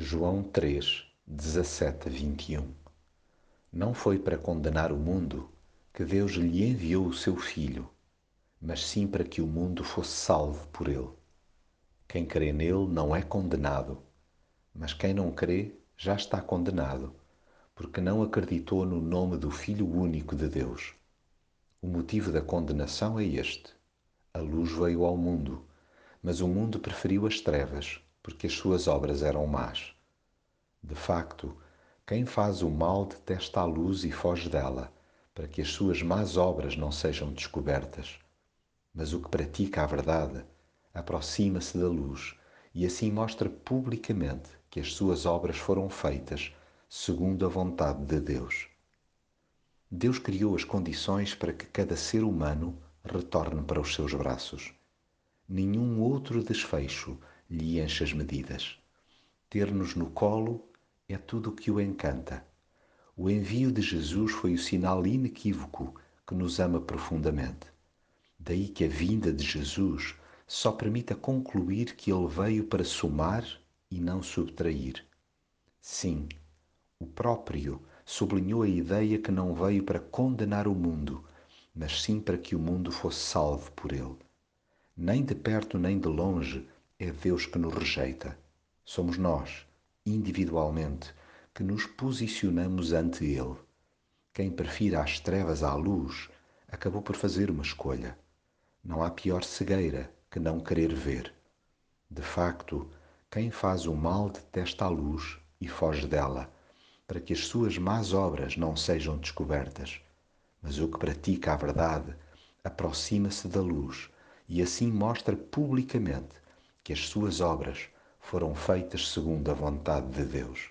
João 3, 17 a 21 Não foi para condenar o mundo que Deus lhe enviou o seu Filho, mas sim para que o mundo fosse salvo por ele. Quem crê nele não é condenado, mas quem não crê já está condenado, porque não acreditou no nome do Filho único de Deus. O motivo da condenação é este: a luz veio ao mundo, mas o mundo preferiu as trevas porque as suas obras eram más. De facto, quem faz o mal detesta a luz e foge dela, para que as suas más obras não sejam descobertas. Mas o que pratica a verdade aproxima-se da luz e assim mostra publicamente que as suas obras foram feitas segundo a vontade de Deus. Deus criou as condições para que cada ser humano retorne para os seus braços. Nenhum outro desfecho lhe enche as medidas. Ter-nos no colo é tudo o que o encanta. O envio de Jesus foi o sinal inequívoco que nos ama profundamente. Daí que a vinda de Jesus só permita concluir que ele veio para somar e não subtrair. Sim, o próprio sublinhou a ideia que não veio para condenar o mundo, mas sim para que o mundo fosse salvo por ele. Nem de perto nem de longe é Deus que nos rejeita. Somos nós, individualmente, que nos posicionamos ante Ele. Quem prefira as trevas à luz acabou por fazer uma escolha. Não há pior cegueira que não querer ver. De facto, quem faz o mal detesta a luz e foge dela, para que as suas más obras não sejam descobertas. Mas o que pratica a verdade aproxima-se da luz e assim mostra publicamente que as suas obras foram feitas segundo a vontade de Deus.